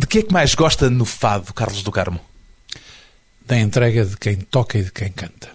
De que é que mais gosta no fado, Carlos do Carmo? Da entrega de quem toca e de quem canta.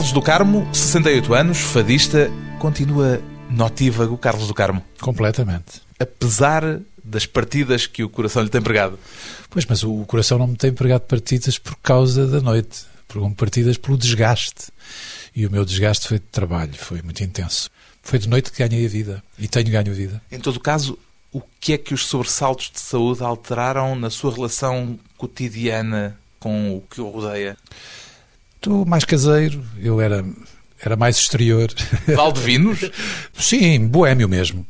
Carlos do Carmo, 68 anos, fadista, continua notívago Carlos do Carmo. Completamente. Apesar das partidas que o coração lhe tem pregado. Pois, mas o coração não me tem pregado partidas por causa da noite. Pregou-me partidas pelo desgaste. E o meu desgaste foi de trabalho, foi muito intenso. Foi de noite que ganhei a vida. E tenho ganho a vida. Em todo caso, o que é que os sobressaltos de saúde alteraram na sua relação cotidiana com o que o rodeia? Estou mais caseiro, eu era, era mais exterior. Valdevinos? Sim, boêmio mesmo.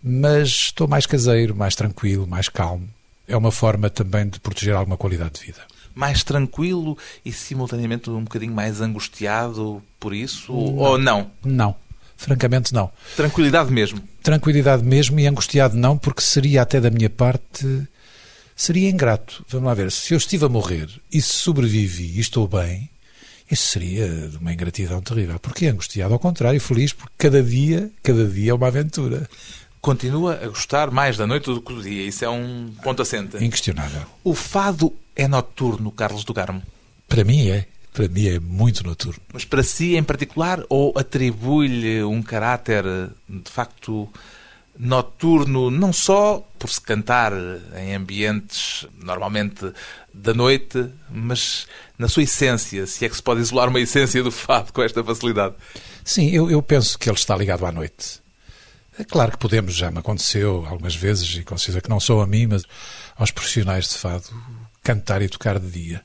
Mas estou mais caseiro, mais tranquilo, mais calmo. É uma forma também de proteger alguma qualidade de vida. Mais tranquilo e simultaneamente um bocadinho mais angustiado por isso? Não. Ou não? Não. Francamente, não. Tranquilidade mesmo? Tranquilidade mesmo e angustiado não, porque seria até da minha parte. Seria ingrato. Vamos lá ver. Se eu estive a morrer e se sobrevivi e estou bem, isso seria de uma ingratidão terrível. Porque angustiado, ao contrário, feliz, porque cada dia, cada dia é uma aventura. Continua a gostar mais da noite do que do dia. Isso é um ponto assente. Inquestionável. O fado é noturno, Carlos do Carmo? Para mim é. Para mim é muito noturno. Mas para si em particular, ou atribui-lhe um caráter de facto noturno, não só por se cantar em ambientes normalmente da noite, mas na sua essência, se é que se pode isolar uma essência do fado com esta facilidade. Sim, eu, eu penso que ele está ligado à noite. É claro que podemos, já me aconteceu algumas vezes, e certeza que não sou a mim, mas aos profissionais de fado, cantar e tocar de dia.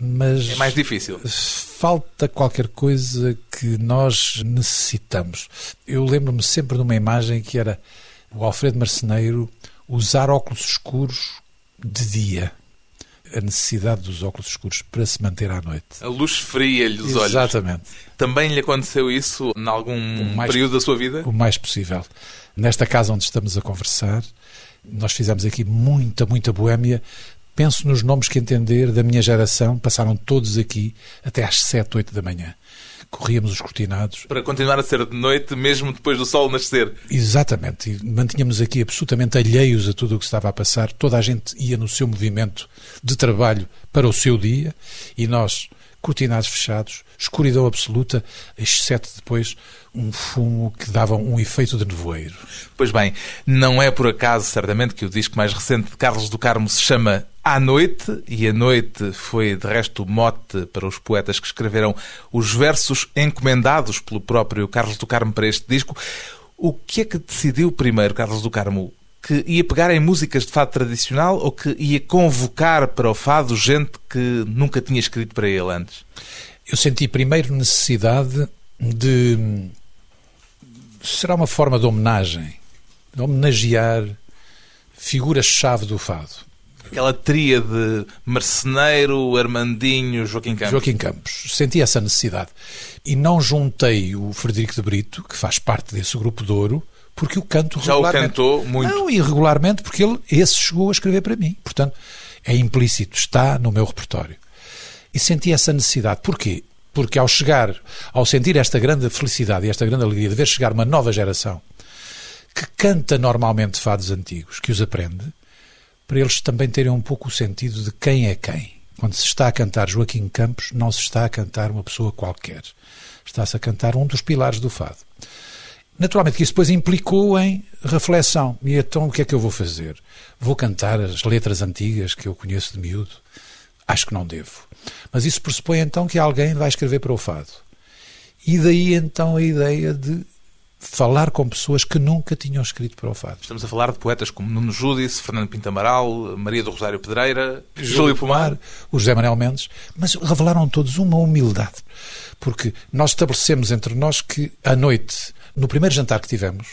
Mas é mais difícil. Falta qualquer coisa que nós necessitamos. Eu lembro-me sempre de uma imagem que era o Alfredo Marceneiro usar óculos escuros de dia a necessidade dos óculos escuros para se manter à noite. A luz fria-lhe os olhos. Exatamente. Também lhe aconteceu isso em algum mais, período da sua vida? O mais possível. Nesta casa onde estamos a conversar, nós fizemos aqui muita, muita boémia. Penso nos nomes que entender da minha geração, passaram todos aqui até às sete, oito da manhã corríamos os cortinados. Para continuar a ser de noite, mesmo depois do sol nascer. Exatamente. E mantínhamos aqui absolutamente alheios a tudo o que estava a passar. Toda a gente ia no seu movimento de trabalho para o seu dia e nós, cortinados fechados, escuridão absoluta, exceto depois um fumo que dava um efeito de nevoeiro. Pois bem, não é por acaso, certamente, que o disco mais recente de Carlos do Carmo se chama À Noite, e a noite foi, de resto, o mote para os poetas que escreveram os versos encomendados pelo próprio Carlos do Carmo para este disco. O que é que decidiu primeiro, Carlos do Carmo? Que ia pegar em músicas de fado tradicional ou que ia convocar para o fado gente que nunca tinha escrito para ele antes? Eu senti primeiro necessidade de. Será uma forma de homenagem, de homenagear figuras-chave do fado. Aquela tríade Marceneiro, Armandinho, Joaquim Campos. Joaquim Campos. Senti essa necessidade. E não juntei o Frederico de Brito, que faz parte desse grupo de ouro, porque o canto Já o cantou muito? Não, irregularmente, porque ele, esse chegou a escrever para mim. Portanto, é implícito, está no meu repertório. E senti essa necessidade. Porquê? Porque ao chegar, ao sentir esta grande felicidade e esta grande alegria de ver chegar uma nova geração que canta normalmente fados antigos, que os aprende, para eles também terem um pouco o sentido de quem é quem. Quando se está a cantar Joaquim Campos, não se está a cantar uma pessoa qualquer. Está-se a cantar um dos pilares do fado. Naturalmente que isso depois implicou em reflexão. E então o que é que eu vou fazer? Vou cantar as letras antigas que eu conheço de miúdo? Acho que não devo. Mas isso pressupõe então que alguém vai escrever para o fado. E daí então a ideia de falar com pessoas que nunca tinham escrito para o fado. Estamos a falar de poetas como Nuno Júdice, Fernando Pinto Amaral, Maria do Rosário Pedreira, Júlio Pomar, o José Manuel Mendes, mas revelaram todos uma humildade, porque nós estabelecemos entre nós que à noite No primeiro jantar que tivemos,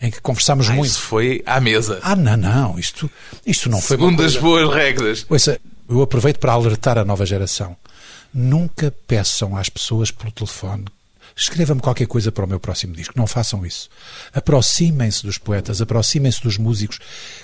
em que conversámos ah, muito. Isso foi à mesa. Ah, não, não, isto, isto não foi. Segundo as boas regras. Ouça, eu aproveito para alertar a nova geração. Nunca peçam às pessoas pelo telefone escreva-me qualquer coisa para o meu próximo disco. Não façam isso. Aproximem-se dos poetas, aproximem-se dos músicos,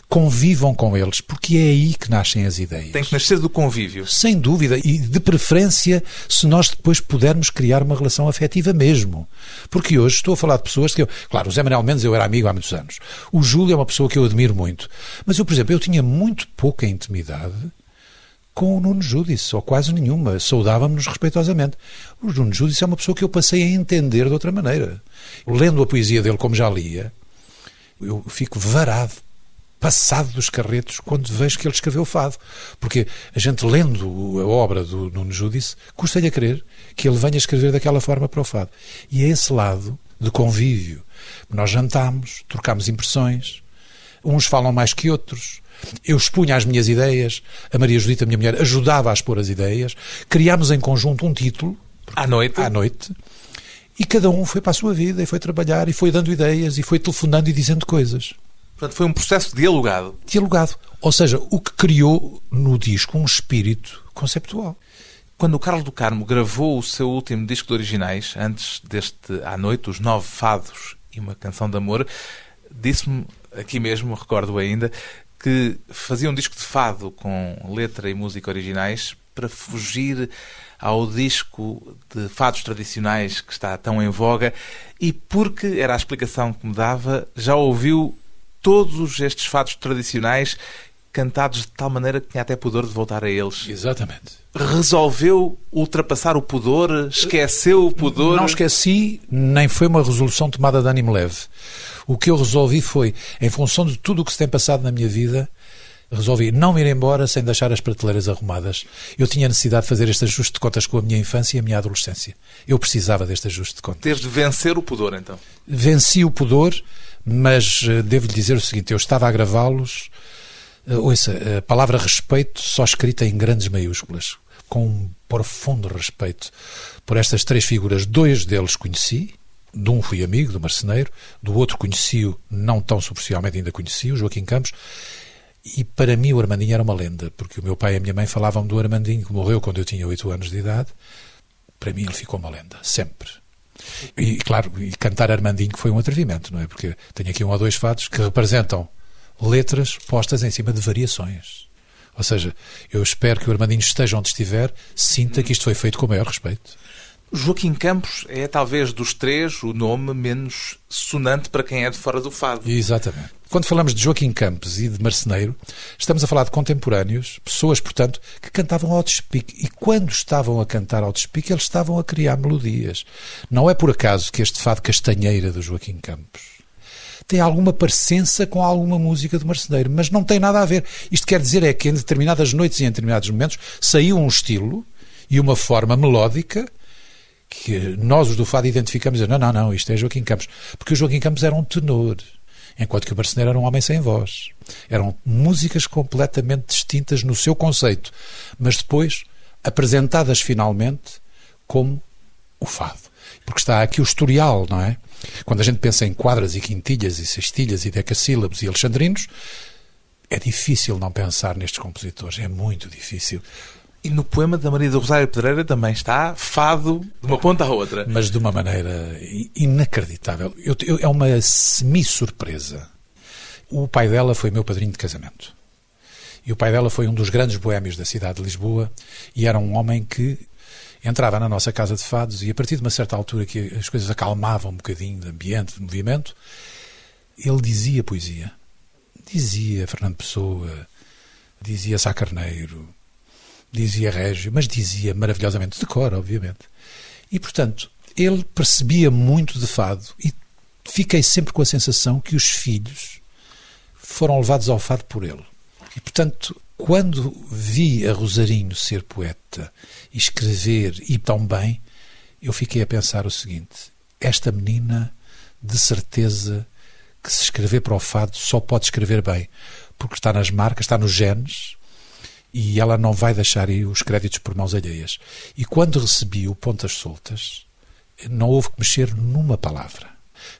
convivam com eles, porque é aí que nascem as ideias. Tem que nascer do convívio. Sem dúvida, e de preferência se nós depois pudermos criar uma relação afetiva mesmo. Porque hoje estou a falar de pessoas que eu. Claro, o Zé Manuel Mendes eu era amigo há muitos anos. O Júlio é uma pessoa que eu admiro muito. Mas eu, por exemplo, eu tinha muito pouca intimidade com o Nuno Judice, ou quase nenhuma. Saudávamos-nos respeitosamente. O Nuno Judice é uma pessoa que eu passei a entender de outra maneira. Lendo a poesia dele como já lia, eu fico varado, passado dos carretos, quando vejo que ele escreveu fado. Porque a gente lendo a obra do Nuno Judice, custa-lhe a crer que ele venha escrever daquela forma para o fado. E é esse lado de convívio. Nós jantamos, trocamos impressões, uns falam mais que outros, eu expunha as minhas ideias, a Maria Judita, a minha mulher, ajudava a expor as ideias, criámos em conjunto um título. À noite? À noite. E cada um foi para a sua vida e foi trabalhar e foi dando ideias e foi telefonando e dizendo coisas. Portanto, foi um processo dialogado. Dialogado. Ou seja, o que criou no disco um espírito conceptual. Quando o Carlos do Carmo gravou o seu último disco de originais, antes deste À Noite, Os Nove Fados e uma Canção de Amor, disse-me, aqui mesmo, recordo ainda, que fazia um disco de fado com letra e música originais para fugir ao disco de fados tradicionais que está tão em voga e porque, era a explicação que me dava, já ouviu todos estes fados tradicionais cantados de tal maneira que tinha até pudor de voltar a eles. Exatamente. Resolveu ultrapassar o pudor? Esqueceu o pudor? Não esqueci, nem foi uma resolução tomada de ânimo leve. O que eu resolvi foi, em função de tudo o que se tem passado na minha vida, resolvi não ir embora sem deixar as prateleiras arrumadas. Eu tinha necessidade de fazer este ajuste de contas com a minha infância e a minha adolescência. Eu precisava deste ajuste de contas. Desde vencer o pudor, então? Venci o pudor, mas eh, devo-lhe dizer o seguinte: eu estava a gravá-los. Uh, ouça, a palavra respeito só escrita em grandes maiúsculas, com um profundo respeito por estas três figuras. Dois deles conheci, de um fui amigo, do marceneiro, do outro conheci-o, não tão superficialmente ainda conheci, o Joaquim Campos, e para mim o Armandinho era uma lenda, porque o meu pai e a minha mãe falavam do Armandinho, que morreu quando eu tinha oito anos de idade. Para mim ele ficou uma lenda, sempre. E, claro, e cantar Armandinho foi um atrevimento, não é? Porque tenho aqui um ou dois fatos que representam letras postas em cima de variações. Ou seja, eu espero que o Armandinho esteja onde estiver, sinta que isto foi feito com o maior respeito. Joaquim Campos é talvez dos três o nome menos sonante para quem é de fora do fado. Exatamente. Quando falamos de Joaquim Campos e de Marceneiro, estamos a falar de contemporâneos, pessoas, portanto, que cantavam ao despique. E quando estavam a cantar ao despique, eles estavam a criar melodias. Não é por acaso que este fado castanheira do Joaquim Campos tem alguma parecença com alguma música de marceneiro, mas não tem nada a ver. Isto quer dizer é que em determinadas noites e em determinados momentos saiu um estilo e uma forma melódica que nós, os do Fado, identificamos e não, não, não, isto é Joaquim Campos. Porque o Joaquim Campos era um tenor, enquanto que o Marceneiro era um homem sem voz. Eram músicas completamente distintas no seu conceito, mas depois apresentadas finalmente como o Fado. Porque está aqui o historial, não é? Quando a gente pensa em quadras e quintilhas e sextilhas e decassílabos e alexandrinos, é difícil não pensar nestes compositores, é muito difícil. E no poema da Maria do Rosário Pedreira também está fado de uma ponta à outra. Mas de uma maneira inacreditável. Eu, eu, é uma semi-surpresa. O pai dela foi meu padrinho de casamento. E o pai dela foi um dos grandes boémios da cidade de Lisboa e era um homem que entrava na nossa casa de fados e a partir de uma certa altura que as coisas acalmavam um bocadinho de ambiente, de movimento, ele dizia poesia. Dizia Fernando Pessoa, dizia Sá Carneiro, dizia Régio, mas dizia maravilhosamente de cor, obviamente. E, portanto, ele percebia muito de fado e fiquei sempre com a sensação que os filhos foram levados ao fado por ele. E, portanto, quando vi a Rosarinho ser poeta escrever e tão bem, eu fiquei a pensar o seguinte: esta menina, de certeza, que se escrever para o fado só pode escrever bem, porque está nas marcas, está nos genes, e ela não vai deixar ir os créditos por mãos alheias. E quando recebi o Pontas Soltas, não houve que mexer numa palavra.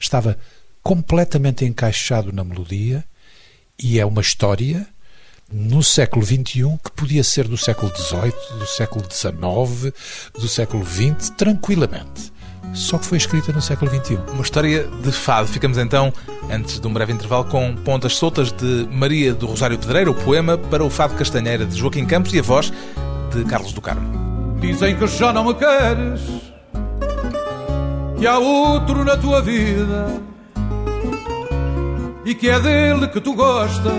Estava completamente encaixado na melodia e é uma história no século XXI que podia ser do século XVIII, do século XIX, do século XX, tranquilamente. Só que foi escrita no século XXI. Uma história de fado. Ficamos então, antes de um breve intervalo, com Pontas Soltas de Maria do Rosário Pedreira, o poema para o Fado Castanheira de Joaquim Campos e a voz de Carlos do Carmo. Dizem que já não me queres, que há outro na tua vida e que é dele que tu gostas.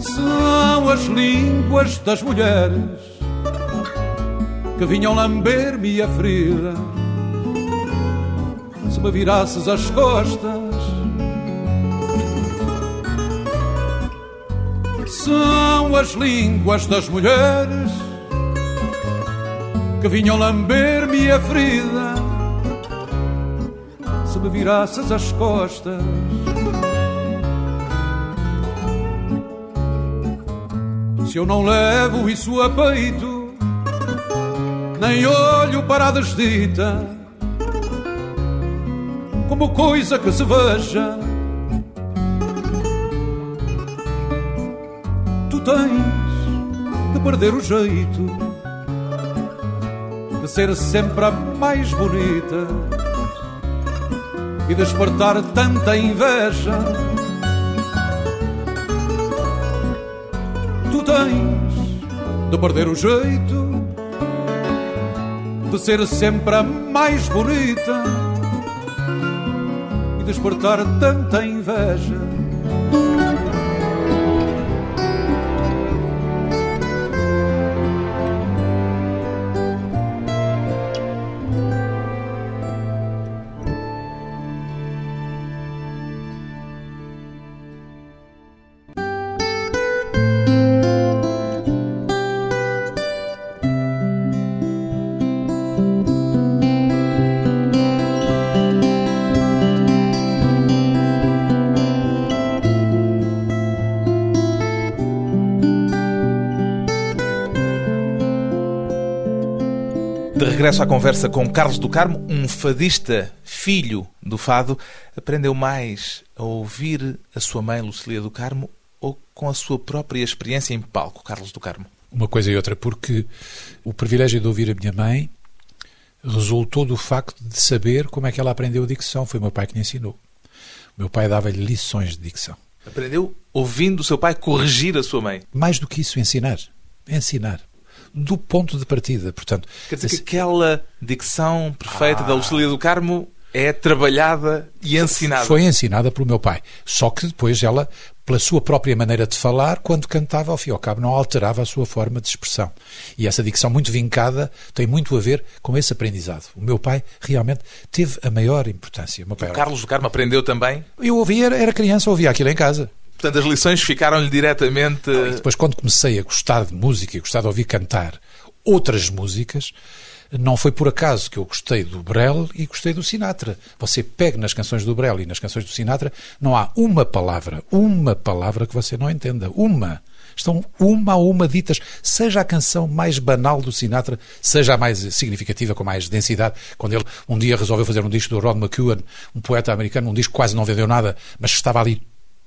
São as línguas das mulheres que vinham lamber-me a ferida. Se me virasses as costas, são as línguas das mulheres que vinham lamber-me a ferida. Se me virasses as costas. Se eu não levo isso a peito, nem olho para a desdita, como coisa que se veja. Tu tens de perder o jeito de ser sempre a mais bonita e despertar tanta inveja tu tens de perder o jeito de ser sempre a mais bonita e despertar tanta inveja. Regresso à conversa com Carlos do Carmo, um fadista filho do fado, aprendeu mais a ouvir a sua mãe Lucília do Carmo ou com a sua própria experiência em palco, Carlos do Carmo? Uma coisa e outra, porque o privilégio de ouvir a minha mãe resultou do facto de saber como é que ela aprendeu dicção. Foi o meu pai que lhe ensinou. O meu pai dava-lhe lições de dicção. Aprendeu ouvindo o seu pai corrigir a sua mãe. Mais do que isso, ensinar. Ensinar do ponto de partida. Portanto, Quer dizer que aquela dicção perfeita ah. da Lucília do Carmo é trabalhada e ensinada. Foi ensinada pelo meu pai. Só que depois ela, pela sua própria maneira de falar, quando cantava, ao fim e ao cabo, não alterava a sua forma de expressão. E essa dicção muito vincada tem muito a ver com esse aprendizado. O meu pai realmente teve a maior importância. O, o Carlos do Carmo aprendeu também? Eu ouvia, era criança, ouvia aquilo em casa. Portanto, as lições ficaram-lhe diretamente. depois, quando comecei a gostar de música e gostar de ouvir cantar outras músicas, não foi por acaso que eu gostei do Brel e gostei do Sinatra. Você pega nas canções do Brel e nas canções do Sinatra, não há uma palavra, uma palavra que você não entenda. Uma. Estão uma a uma ditas, seja a canção mais banal do Sinatra, seja a mais significativa, com mais densidade. Quando ele um dia resolveu fazer um disco do Ron McEwen, um poeta americano, um disco que quase não vendeu nada, mas estava ali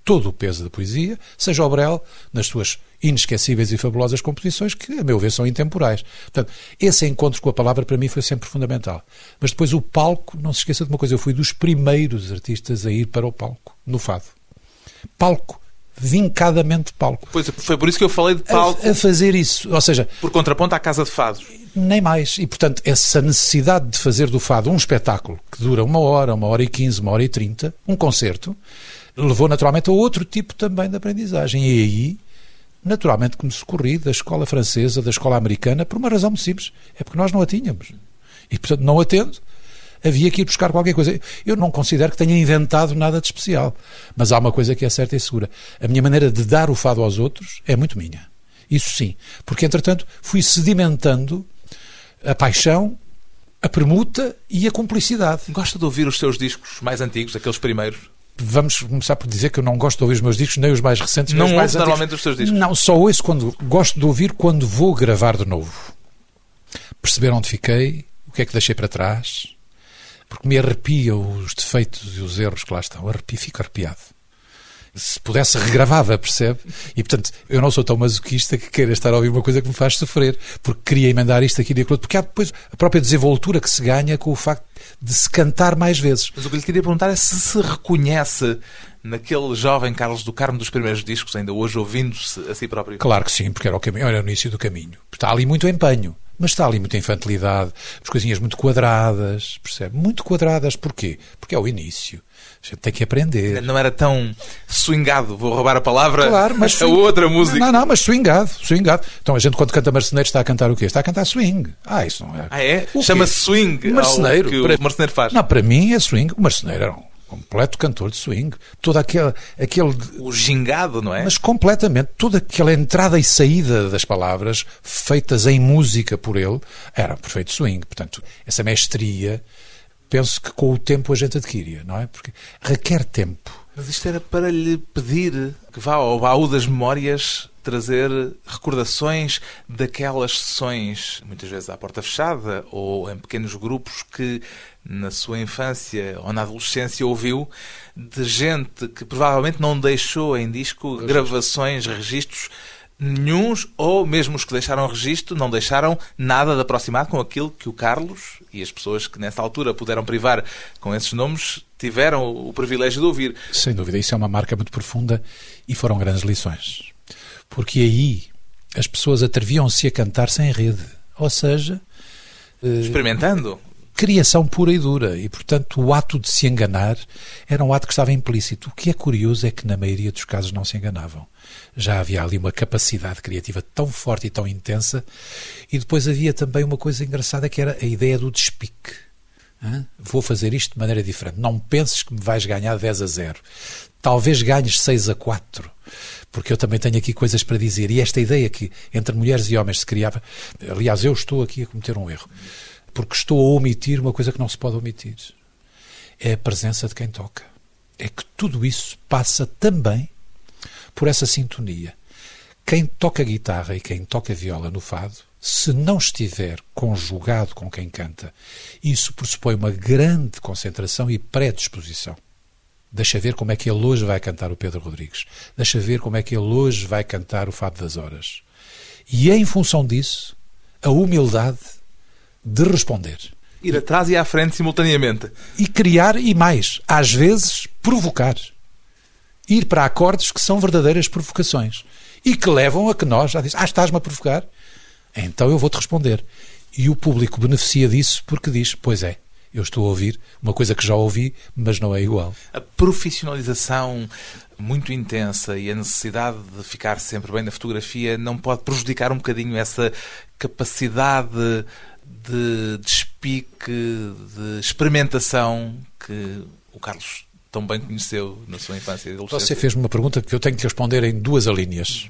todo o peso da poesia, seja o Brel, nas suas inesquecíveis e fabulosas composições, que, a meu ver, são intemporais. Portanto, esse encontro com a palavra, para mim, foi sempre fundamental. Mas depois o palco, não se esqueça de uma coisa, eu fui dos primeiros artistas a ir para o palco, no fado. Palco. Vincadamente palco. Pois, foi por isso que eu falei de palco. A, a fazer isso. Ou seja... Por contraponto à Casa de Fados. Nem mais. E, portanto, essa necessidade de fazer do fado um espetáculo que dura uma hora, uma hora e quinze, uma hora e trinta, um concerto, levou naturalmente a outro tipo também de aprendizagem. E aí, naturalmente, que me socorri da escola francesa, da escola americana, por uma razão muito simples. É porque nós não a tínhamos. E, portanto, não a tendo, havia que ir buscar qualquer coisa. Eu não considero que tenha inventado nada de especial. Mas há uma coisa que é certa e segura. A minha maneira de dar o fado aos outros é muito minha. Isso sim. Porque, entretanto, fui sedimentando a paixão, a permuta e a cumplicidade. Gosta de ouvir os seus discos mais antigos, aqueles primeiros? Vamos começar por dizer que eu não gosto de ouvir os meus discos, nem os mais recentes, não nem os mais antigos. normalmente os seus discos? Não, só ouço quando gosto de ouvir quando vou gravar de novo. Perceberam onde fiquei, o o que é que deixei para trás, porque me arrepiam os defeitos e os erros que lá estão. Arrepio, fico arrepiado. Se pudesse, regravava, percebe? E, portanto, eu não sou tão masoquista que queira estar a ouvir uma coisa que me faz sofrer, porque queria emendar isto aqui e aquilo, porque há depois a própria desenvoltura que se ganha com o facto de se cantar mais vezes. Mas o que lhe queria perguntar é se se reconhece naquele jovem Carlos do Carmo dos primeiros discos, ainda hoje ouvindo-se a si próprio. Claro que sim, porque era o, caminho, era o início do caminho. Está ali muito empenho. Mas está ali muita infantilidade, as coisinhas muito quadradas, percebe? Muito quadradas. Porquê? Porque é o início. A gente tem que aprender. Não era tão swingado, vou roubar a palavra claro, mas a swing... outra música. Não, não, mas swingado, swingado. Então a gente quando canta marceneiro está a cantar o quê? Está a cantar swing. Ah, isso não é. Ah, é? Chama-se swing. Marceneiro. que para... o marceneiro faz. Não, para mim é swing. O marceneiro era um completo cantor de swing. Todo aquele, aquele. O gingado, não é? Mas completamente. Toda aquela entrada e saída das palavras feitas em música por ele era um perfeito swing. Portanto, essa mestria, penso que com o tempo a gente adquire, não é? Porque requer tempo. Mas isto era para lhe pedir que vá ao baú das memórias trazer recordações daquelas sessões, muitas vezes à porta fechada ou em pequenos grupos que na sua infância ou na adolescência ouviu de gente que provavelmente não deixou em disco gravações, registros nenhuns, ou mesmo os que deixaram registro, não deixaram nada de aproximado com aquilo que o Carlos e as pessoas que nessa altura puderam privar com esses nomes tiveram o privilégio de ouvir. Sem dúvida, isso é uma marca muito profunda e foram grandes lições. Porque aí as pessoas atreviam-se a cantar sem rede, ou seja, experimentando criação pura e dura. E, portanto, o ato de se enganar era um ato que estava implícito. O que é curioso é que, na maioria dos casos, não se enganavam. Já havia ali uma capacidade criativa tão forte e tão intensa. E depois havia também uma coisa engraçada que era a ideia do despique. Vou fazer isto de maneira diferente. Não penses que me vais ganhar 10 a 0. Talvez ganhes 6 a 4 porque eu também tenho aqui coisas para dizer. E esta ideia que entre mulheres e homens se criava. Aliás, eu estou aqui a cometer um erro porque estou a omitir uma coisa que não se pode omitir. É a presença de quem toca. É que tudo isso passa também por essa sintonia. Quem toca guitarra e quem toca viola no fado, se não estiver conjugado com quem canta, isso pressupõe uma grande concentração e predisposição. Deixa ver como é que ele hoje vai cantar o Pedro Rodrigues. Deixa ver como é que ele hoje vai cantar o Fado das Horas. E é em função disso, a humildade de responder. Ir atrás e à frente simultaneamente. E criar, e mais, às vezes, provocar. Ir para acordes que são verdadeiras provocações. E que levam a que nós, já diz, ah, estás-me a provocar? Então eu vou-te responder. E o público beneficia disso porque diz, pois é, eu estou a ouvir uma coisa que já ouvi, mas não é igual. A profissionalização muito intensa e a necessidade de ficar sempre bem na fotografia não pode prejudicar um bocadinho essa capacidade de despique, de experimentação que o Carlos tão bem conheceu na sua infância? Você fez-me uma pergunta que eu tenho que responder em duas alíneas.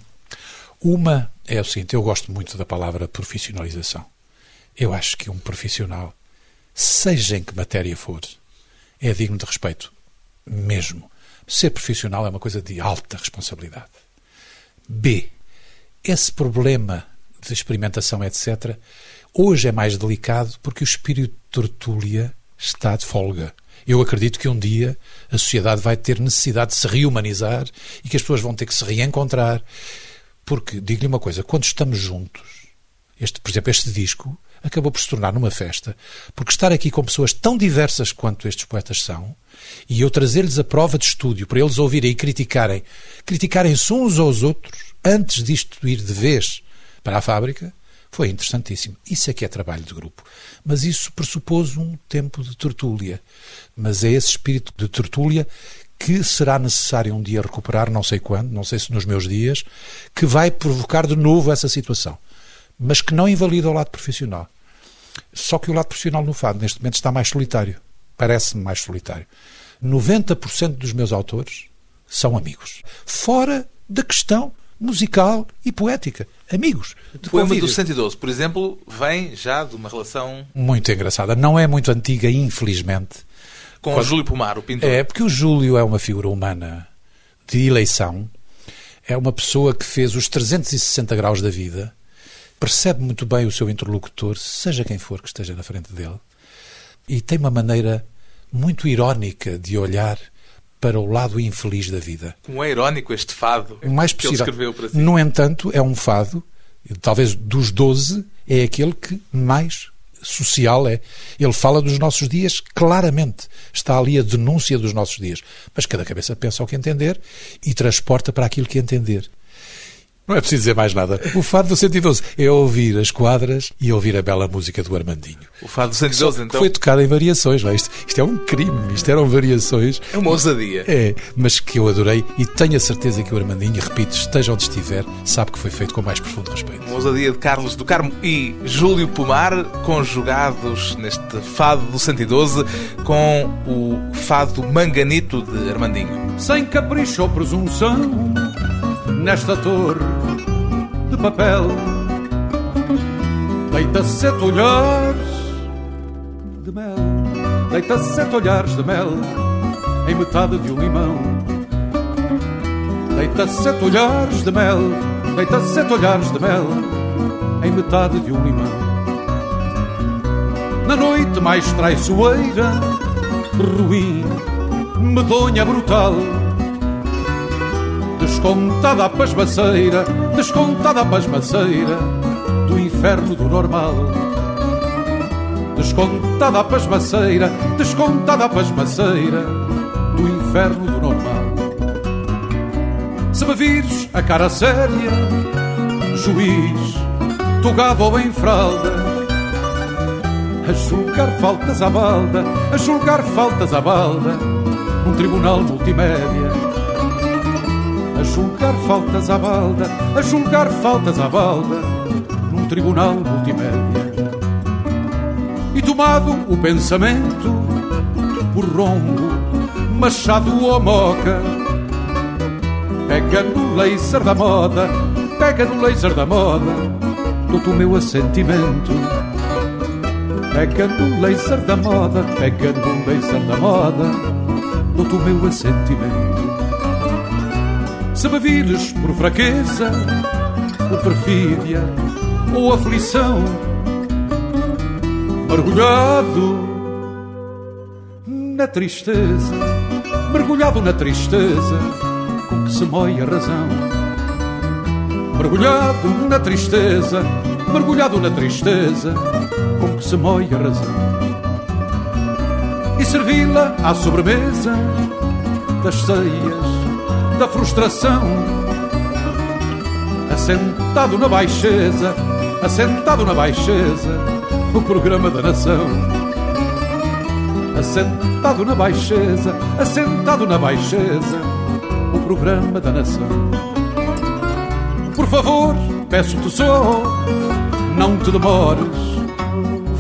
Uma é o seguinte: eu gosto muito da palavra profissionalização. Eu acho que um profissional, seja em que matéria for, é digno de respeito. Mesmo. Ser profissional é uma coisa de alta responsabilidade. B. Esse problema de experimentação, etc., Hoje é mais delicado porque o espírito de tertúlia está de folga. Eu acredito que um dia a sociedade vai ter necessidade de se rehumanizar e que as pessoas vão ter que se reencontrar. Porque, digo-lhe uma coisa, quando estamos juntos, este, por exemplo, este disco acabou por se tornar numa festa, porque estar aqui com pessoas tão diversas quanto estes poetas são, e eu trazer-lhes a prova de estúdio para eles ouvirem e criticarem, criticarem-se uns aos outros, antes disto ir de vez para a fábrica, foi interessantíssimo. Isso é que é trabalho de grupo. Mas isso pressupôs um tempo de tertúlia. Mas é esse espírito de tertúlia que será necessário um dia recuperar, não sei quando, não sei se nos meus dias, que vai provocar de novo essa situação. Mas que não invalida o lado profissional. Só que o lado profissional no fado, neste momento, está mais solitário. Parece-me mais solitário. 90% dos meus autores são amigos. Fora da questão musical e poética. Amigos. O poema do 112, por exemplo, vem já de uma relação. Muito engraçada. Não é muito antiga, infelizmente. Com o Júlio Pomar, o pintor. É, porque o Júlio é uma figura humana de eleição. É uma pessoa que fez os 360 graus da vida, percebe muito bem o seu interlocutor, seja quem for que esteja na frente dele, e tem uma maneira muito irónica de olhar para o lado infeliz da vida. Como é irónico este fado O mais que ele possível. escreveu para si. No entanto, é um fado, talvez dos 12, é aquele que mais social é. Ele fala dos nossos dias claramente. Está ali a denúncia dos nossos dias. Mas cada cabeça pensa o que entender e transporta para aquilo que entender. Não é preciso dizer mais nada. O fado do 112 é ouvir as quadras e ouvir a bela música do Armandinho. O fado do 112, Que então, Foi tocada em variações. não é? Isto, isto é um crime. Isto eram variações. é uma ousadia. É, mas que eu adorei e tenho a certeza que o Armandinho, repito, esteja onde estiver, sabe que foi feito com o mais profundo respeito. Uma ousadia de Carlos do Carmo e Júlio Pomar, conjugados neste fado do 112 com o fado Manganito de Armandinho. sem capricho ou presunção, nesta torre de papel. Deita sete olhares de mel, deita sete olhares de mel em metade de um limão. Deita sete olhares de mel, deita sete olhares de mel em metade de um limão. Na noite mais traiçoeira, ruim, medonha, brutal. Descontada a pasmaceira, descontada a pasmaceira do inferno do normal. Descontada a pasmaceira, descontada a pasmaceira do inferno do normal. Se me vires a cara séria, juiz, togado ou em fralda, a julgar faltas à balda, a julgar faltas à balda, num tribunal multimédia. Julgar faltas à balda, a julgar faltas à balda, num tribunal multimédia. E tomado o pensamento por rombo, machado ou moca, pega no laser da moda, pega no laser da moda, dou-te o meu assentimento. Pega no laser da moda, pega no laser da moda, dou-te o meu assentimento. Se me por fraqueza, por perfídia ou aflição, mergulhado na tristeza, mergulhado na tristeza com que se moe a razão. Mergulhado na tristeza, mergulhado na tristeza com que se moe a razão. E servi-la à sobremesa das ceias da frustração. Assentado na baixeza, assentado na baixeza, o programa da nação. Assentado na baixeza, assentado na baixeza, o programa da nação. Por favor, peço-te só, não te demores,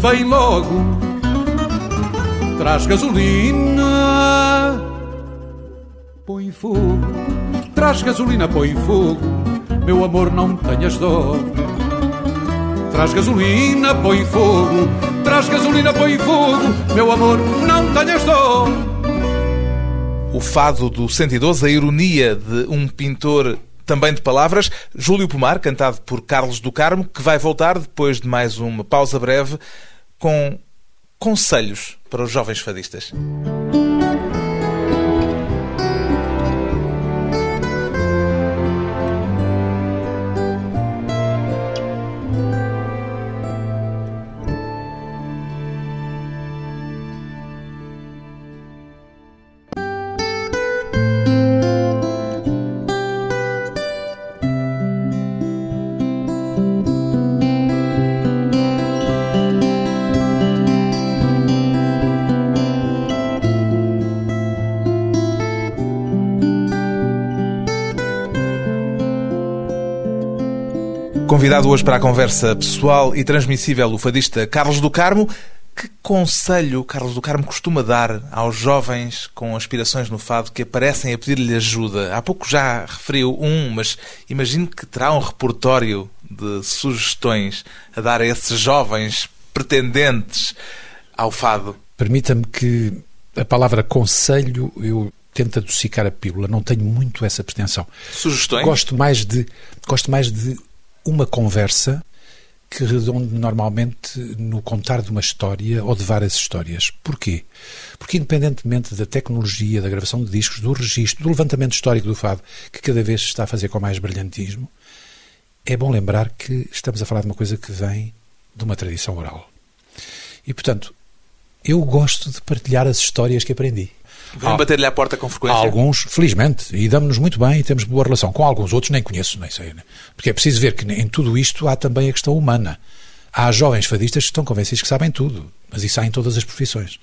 vem logo, traz gasolina, fogo, traz gasolina, põe fogo, meu amor, não tenhas dó. Traz gasolina, põe fogo, traz gasolina, põe fogo, meu amor, não tenhas dó. O fado do 112, a ironia de um pintor também de palavras, Júlio Pomar, cantado por Carlos do Carmo, que vai voltar depois de mais uma pausa breve com conselhos para os jovens fadistas. Convidado hoje para a conversa pessoal e transmissível o fadista Carlos do Carmo. Que conselho Carlos do Carmo costuma dar aos jovens com aspirações no fado que aparecem a pedir-lhe ajuda? Há pouco já referiu um, mas imagino que terá um repertório de sugestões a dar a esses jovens pretendentes ao fado. Permita-me que a palavra conselho eu tento adocicar a pílula, não tenho muito essa pretensão. Sugestões? Gosto mais de gosto mais de uma conversa que redonde normalmente no contar de uma história ou de várias histórias. Porquê? Porque, independentemente da tecnologia, da gravação de discos, do registro, do levantamento histórico do fado, que cada vez se está a fazer com mais brilhantismo, é bom lembrar que estamos a falar de uma coisa que vem de uma tradição oral. E, portanto, eu gosto de partilhar as histórias que aprendi. Vão bater-lhe à porta com frequência? Alguns, felizmente, e damos-nos muito bem e temos boa relação. Com alguns outros nem conheço, nem sei. Né? Porque é preciso ver que em tudo isto há também a questão humana. Há jovens fadistas que estão convencidos que sabem tudo, mas isso há em todas as profissões.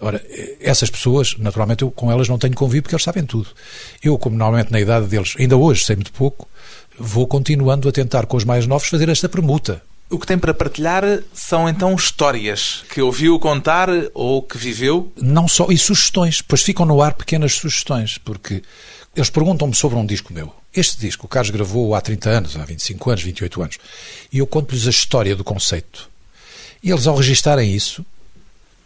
Ora, essas pessoas, naturalmente, eu com elas não tenho convívio porque eles sabem tudo. Eu, como normalmente na idade deles, ainda hoje sei muito pouco, vou continuando a tentar com os mais novos fazer esta permuta. O que tem para partilhar são então histórias que ouviu contar ou que viveu? Não só, e sugestões, pois ficam no ar pequenas sugestões, porque eles perguntam-me sobre um disco meu. Este disco o Carlos gravou há 30 anos, há 25 anos, 28 anos, e eu conto-lhes a história do conceito. E eles, ao registarem isso,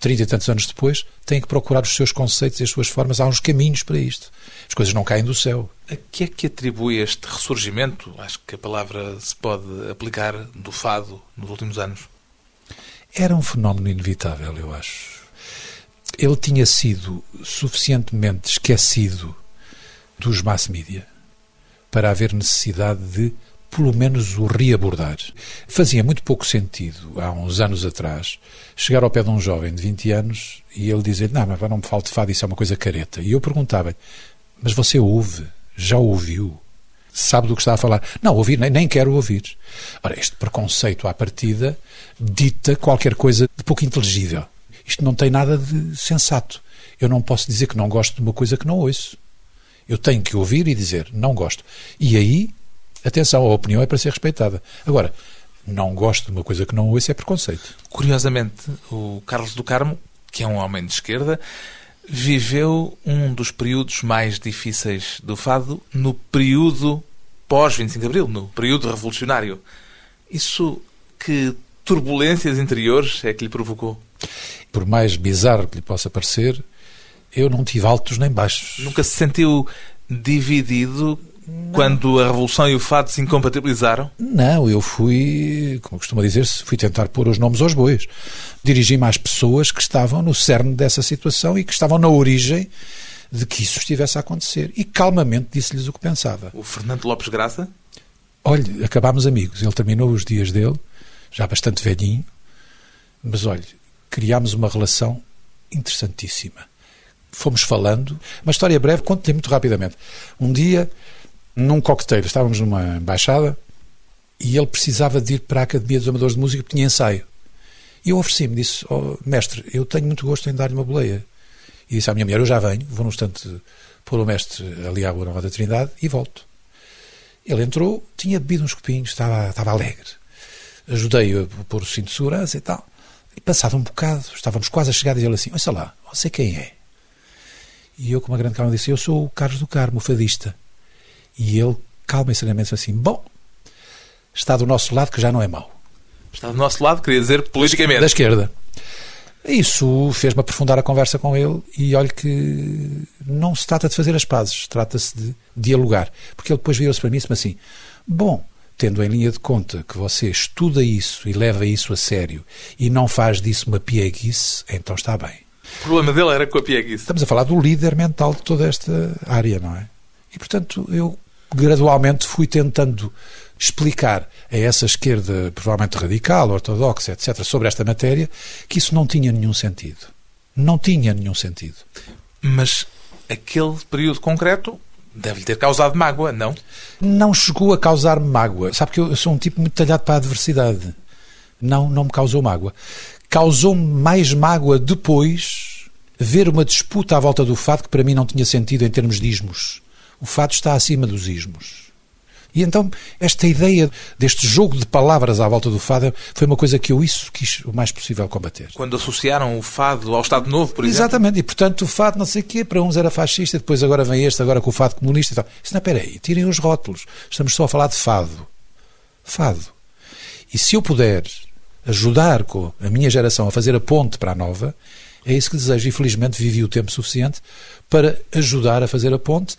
30 e tantos anos depois, têm que procurar os seus conceitos e as suas formas. Há uns caminhos para isto. As coisas não caem do céu. A que é que atribui este ressurgimento, acho que a palavra se pode aplicar, do fado nos últimos anos? Era um fenómeno inevitável, eu acho. Ele tinha sido suficientemente esquecido dos mass media para haver necessidade de pelo menos o reabordar. Fazia muito pouco sentido, há uns anos atrás, chegar ao pé de um jovem de 20 anos e ele dizer: Não, mas não me fale de fado, isso é uma coisa careta. E eu perguntava-lhe: Mas você ouve? Já ouviu? Sabe do que está a falar? Não, ouvir, nem, nem quero ouvir. Ora, este preconceito à partida dita qualquer coisa de pouco inteligível. Isto não tem nada de sensato. Eu não posso dizer que não gosto de uma coisa que não ouço. Eu tenho que ouvir e dizer não gosto. E aí Atenção, a opinião é para ser respeitada. Agora, não gosto de uma coisa que não ouço é preconceito. Curiosamente, o Carlos do Carmo, que é um homem de esquerda, viveu um dos períodos mais difíceis do fado no período pós-25 de Abril, no período revolucionário. Isso que turbulências interiores é que lhe provocou? Por mais bizarro que lhe possa parecer, eu não tive altos nem baixos. Nunca se sentiu dividido quando a Revolução e o fado se incompatibilizaram? Não, eu fui, como costuma dizer-se, fui tentar pôr os nomes aos bois. Dirigi-me às pessoas que estavam no cerne dessa situação e que estavam na origem de que isso estivesse a acontecer. E calmamente disse-lhes o que pensava. O Fernando Lopes Graça? Olhe, acabámos amigos. Ele terminou os dias dele, já bastante velhinho, mas olhe, criámos uma relação interessantíssima. Fomos falando. Uma história breve, conto-lhe muito rapidamente. Um dia num cocktail, estávamos numa embaixada e ele precisava de ir para a Academia dos Amadores de Música porque tinha ensaio. E eu ofereci-me, disse, oh, mestre, eu tenho muito gosto em dar-lhe uma boleia. E disse à minha mulher, eu já venho, vou num instante pôr o mestre ali à Rua Nova da Trindade e volto. Ele entrou, tinha bebido uns copinhos, estava, estava alegre. Ajudei-o a pôr o cinto de segurança e tal. E passado um bocado, estávamos quase a chegar e ele assim, olha lá, você quem é? E eu com uma grande calma disse, eu sou o Carlos do Carmo, fadista. E ele, calma e serenamente, assim: Bom, está do nosso lado, que já não é mau. Está do nosso lado, queria dizer politicamente. Da esquerda. Isso fez-me aprofundar a conversa com ele e olhe que não se trata de fazer as pazes, trata-se de dialogar. Porque ele depois virou-se para mim e disse assim: Bom, tendo em linha de conta que você estuda isso e leva isso a sério e não faz disso uma pieguice, então está bem. O problema dele era com a pieguice. Estamos a falar do líder mental de toda esta área, não é? E, portanto, eu gradualmente fui tentando explicar a essa esquerda, provavelmente radical, ortodoxa, etc., sobre esta matéria, que isso não tinha nenhum sentido. Não tinha nenhum sentido. Mas aquele período concreto deve-lhe ter causado mágoa, não? Não chegou a causar-me mágoa. Sabe que eu sou um tipo muito talhado para a adversidade. Não, não me causou mágoa. Causou-me mais mágoa depois ver uma disputa à volta do fato que para mim não tinha sentido em termos de ismos o fado está acima dos ismos. E então, esta ideia deste jogo de palavras à volta do fado foi uma coisa que eu isso quis o mais possível combater. Quando associaram o fado ao Estado Novo, por exemplo? Exatamente, e portanto o fado não sei o quê, para uns era fascista, depois agora vem este, agora com o fado comunista e tal. Isso não, peraí, tirem os rótulos, estamos só a falar de fado. Fado. E se eu puder ajudar com a minha geração a fazer a ponte para a nova, é isso que desejo. E felizmente vivi o tempo suficiente para ajudar a fazer a ponte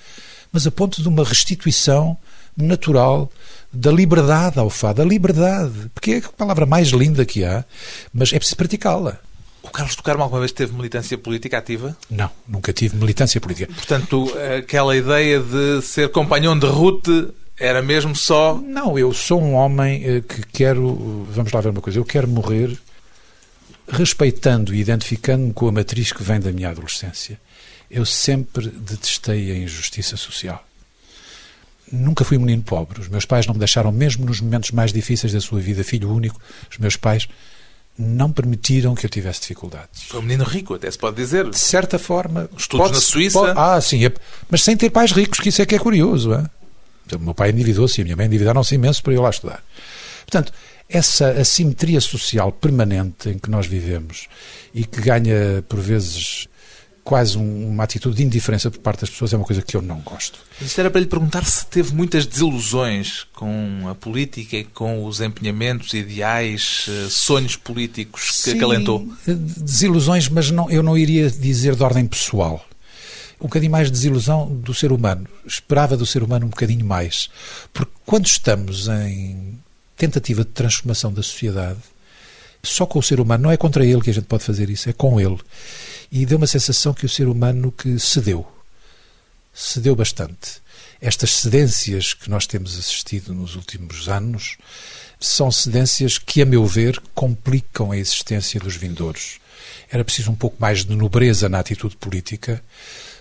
mas a ponto de uma restituição natural da liberdade ao fado, a liberdade, porque é a palavra mais linda que há, mas é preciso praticá-la. O Carlos do Carmo alguma vez teve militância política ativa? Não, nunca tive militância política. Portanto, aquela ideia de ser companhão de rute era mesmo só. Não, eu sou um homem eh, que quero. Vamos lá ver uma coisa. Eu quero morrer respeitando e identificando-me com a matriz que vem da minha adolescência. Eu sempre detestei a injustiça social. Nunca fui um menino pobre. Os meus pais não me deixaram, mesmo nos momentos mais difíceis da sua vida, filho único, os meus pais não permitiram que eu tivesse dificuldades. Foi um menino rico, até se pode dizer. De certa forma. Estudos na Suíça. Pode, ah, sim. É, mas sem ter pais ricos, que isso é que é curioso. É? O meu pai endividou-se e a minha mãe endividaram-se imenso para eu lá estudar. Portanto, essa assimetria social permanente em que nós vivemos e que ganha, por vezes, quase uma atitude de indiferença por parte das pessoas é uma coisa que eu não gosto. Isto era para lhe perguntar se teve muitas desilusões com a política e com os empenhamentos, ideais, eh, sonhos políticos que Sim, acalentou. Desilusões, mas não, eu não iria dizer de ordem pessoal. Um bocadinho mais de desilusão do ser humano. Esperava do ser humano um bocadinho mais. Porque quando estamos em tentativa de transformação da sociedade, só com o ser humano, não é contra ele que a gente pode fazer isso, é com ele e deu uma sensação que o ser humano que cedeu. Cedeu bastante. Estas cedências que nós temos assistido nos últimos anos são cedências que, a meu ver, complicam a existência dos vindouros. Era preciso um pouco mais de nobreza na atitude política.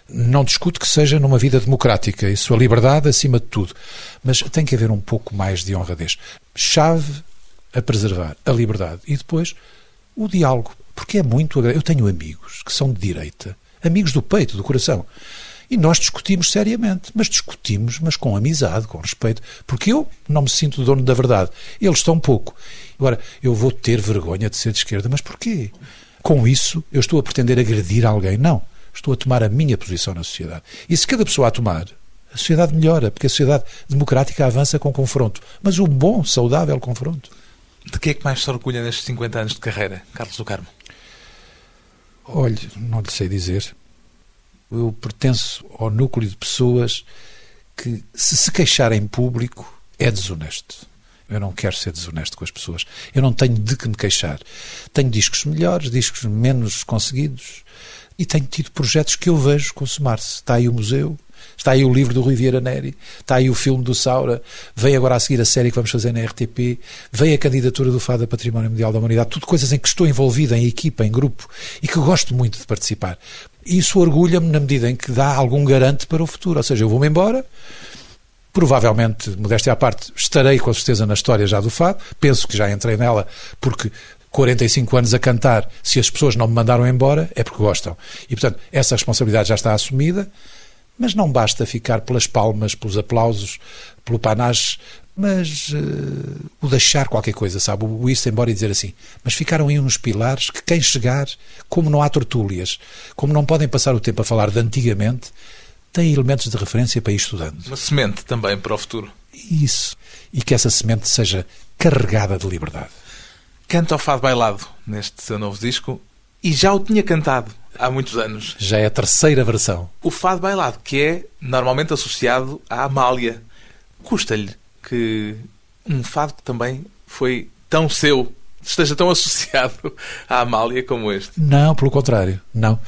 Não discuto que seja numa vida democrática e sua liberdade acima de tudo, mas tem que haver um pouco mais de honradez. Chave a preservar a liberdade e depois o diálogo. Porque é muito agradável. Eu tenho amigos que são de direita, amigos do peito, do coração. E nós discutimos seriamente, mas discutimos, mas com amizade, com respeito, porque eu não me sinto dono da verdade. Eles estão pouco. Agora, eu vou ter vergonha de ser de esquerda, mas porquê? Com isso, eu estou a pretender agredir alguém? Não. Estou a tomar a minha posição na sociedade. E se cada pessoa a tomar, a sociedade melhora, porque a sociedade democrática avança com confronto. Mas o bom, saudável confronto. De que é que mais se orgulha nestes 50 anos de carreira, Carlos do Carmo? Olhe, não lhe sei dizer. Eu pertenço ao núcleo de pessoas que, se se queixar em público, é desonesto. Eu não quero ser desonesto com as pessoas. Eu não tenho de que me queixar. Tenho discos melhores, discos menos conseguidos e tenho tido projetos que eu vejo consumar-se. Está aí o museu, Está aí o livro do Rui Vieira Neri, está aí o filme do Saura, vem agora a seguir a série que vamos fazer na RTP, vem a candidatura do FADA Património Mundial da Humanidade, tudo coisas em que estou envolvido em equipa, em grupo e que gosto muito de participar. Isso orgulha-me na medida em que dá algum garante para o futuro. Ou seja, eu vou-me embora, provavelmente, modéstia à parte, estarei com certeza na história já do Fado, penso que já entrei nela, porque 45 anos a cantar, se as pessoas não me mandaram embora, é porque gostam. E, portanto, essa responsabilidade já está assumida. Mas não basta ficar pelas palmas, pelos aplausos, pelo panache, mas uh, o deixar qualquer coisa, sabe? O isso embora e dizer assim. Mas ficaram aí uns pilares que quem chegar, como não há tertúlias, como não podem passar o tempo a falar de antigamente, tem elementos de referência para ir estudando. Uma semente também para o futuro. Isso. E que essa semente seja carregada de liberdade. Canta o fado bailado neste seu novo disco e já o tinha cantado há muitos anos. Já é a terceira versão. O fado bailado, que é normalmente associado à Amália. Custa-lhe que um fado que também foi tão seu esteja tão associado à Amália como este? Não, pelo contrário. Não.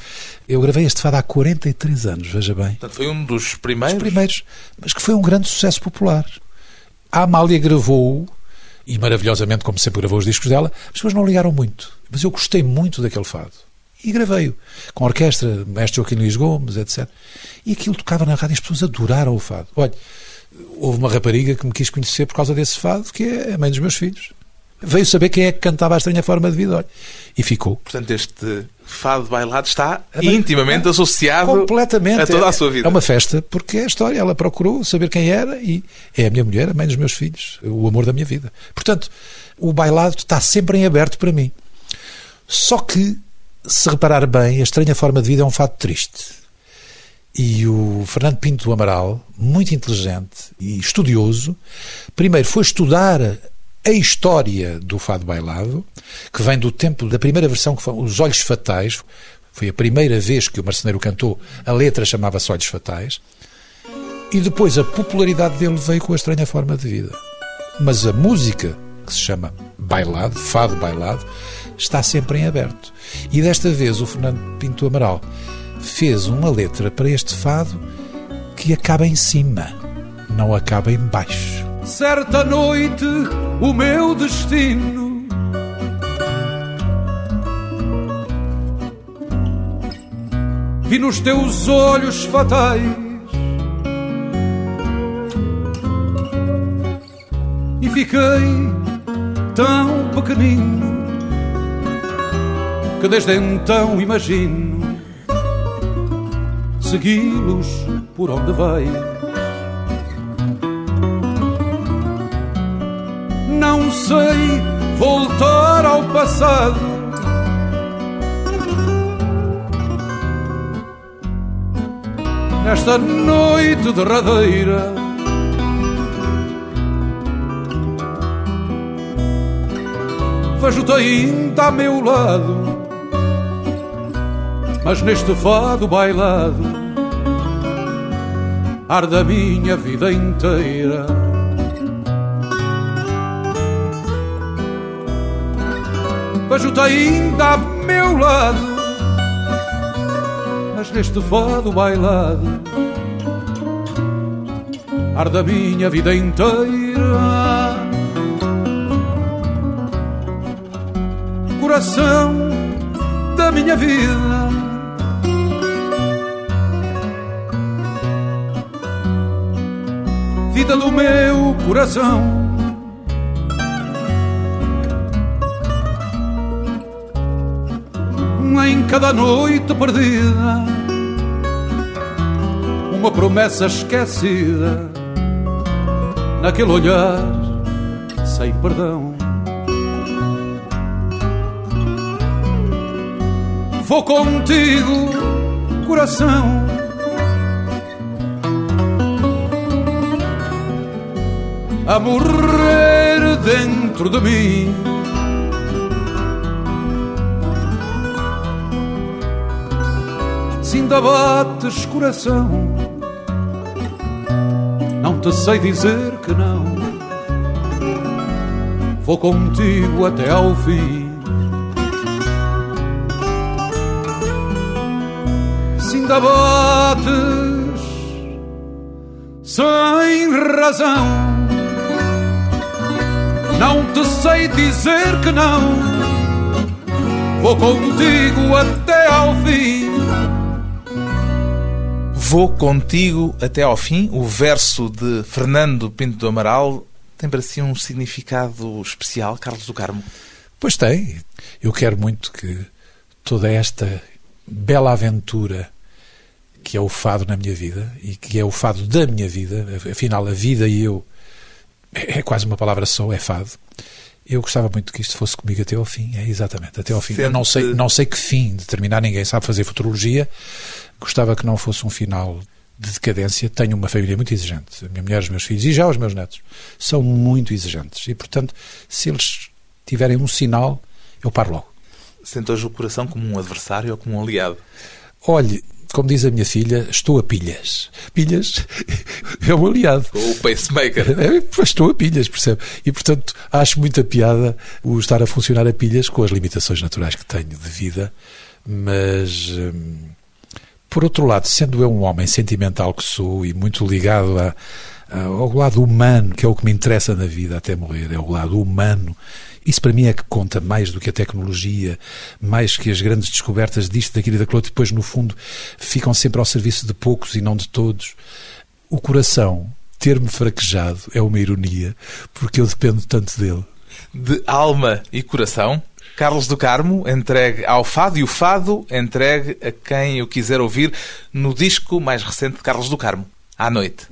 Eu gravei este fado há 43 anos, veja bem. Portanto, foi um dos primeiros? Dos primeiros, mas que foi um grande sucesso popular. A Amália gravou e maravilhosamente, como sempre gravou os discos dela, as pessoas não ligaram muito. Mas eu gostei muito daquele fado e gravei-o. Com a orquestra, mestre Joaquim Luís Gomes, etc. E aquilo tocava na rádio e as pessoas adoraram o fado. Olha, houve uma rapariga que me quis conhecer por causa desse fado, que é a mãe dos meus filhos. Veio saber quem é que cantava a estranha forma de vida. E ficou. Portanto, este fado bailado está intimamente é, associado completamente a toda a sua vida. É uma festa, porque é a história. Ela procurou saber quem era e é a minha mulher, a mãe dos meus filhos, o amor da minha vida. Portanto, o bailado está sempre em aberto para mim. Só que se reparar bem, a estranha forma de vida é um fato triste. E o Fernando Pinto do Amaral, muito inteligente e estudioso, primeiro foi estudar a história do fado bailado, que vem do tempo da primeira versão, que foi Os Olhos Fatais. Foi a primeira vez que o marceneiro cantou, a letra chamava-se Olhos Fatais. E depois a popularidade dele veio com a estranha forma de vida. Mas a música, que se chama bailado, fado bailado, está sempre em aberto. E desta vez o Fernando Pinto Amaral fez uma letra para este fado que acaba em cima, não acaba em baixo. Certa noite, o meu destino vi nos teus olhos fatais e fiquei tão pequenino que desde então imagino segui-los por onde vai. Não sei voltar ao passado nesta noite derradeira. Vejo-te ainda a meu lado, mas neste fado bailado arde a minha vida inteira. Vejo-te ainda a meu lado neste fado bailado Arda a minha vida inteira. Coração da minha vida. Vida do meu coração em cada noite perdida uma promessa esquecida naquele olhar sem perdão. Vou contigo, coração. A morrer dentro de mim. Ainda bates coração não te sei dizer que não. Vou contigo até ao fim. Se ainda bates sem razão, não te sei dizer que não. Vou contigo até ao fim. Vou contigo até ao fim. O verso de Fernando Pinto do Amaral tem para si um significado especial, Carlos do Carmo? Pois tem. Eu quero muito que toda esta bela aventura que é o fado na minha vida e que é o fado da minha vida, afinal a vida e eu é quase uma palavra só, é fado. Eu gostava muito que isto fosse comigo até ao fim, é exatamente, até ao fim. Eu não sei, não sei que fim determinar, ninguém sabe fazer futurologia, Gostava que não fosse um final de decadência. Tenho uma família muito exigente. A minha mulher, os meus filhos e já os meus netos são muito exigentes. E, portanto, se eles tiverem um sinal, eu paro logo. Sente hoje o coração como um adversário ou como um aliado? Olhe, como diz a minha filha, estou a pilhas. Pilhas é um aliado. O pacemaker. É, estou a pilhas, percebe? E, portanto, acho muita piada o estar a funcionar a pilhas com as limitações naturais que tenho de vida, mas. Hum, por outro lado, sendo eu um homem sentimental que sou e muito ligado a, a, ao lado humano, que é o que me interessa na vida até morrer, é o lado humano. Isso para mim é que conta mais do que a tecnologia, mais que as grandes descobertas disto, daquilo e daquilo, depois no fundo ficam sempre ao serviço de poucos e não de todos. O coração ter-me fraquejado é uma ironia, porque eu dependo tanto dele. De alma e coração? Carlos do Carmo, entregue ao fado, e o fado entregue a quem o quiser ouvir no disco mais recente de Carlos do Carmo, À Noite.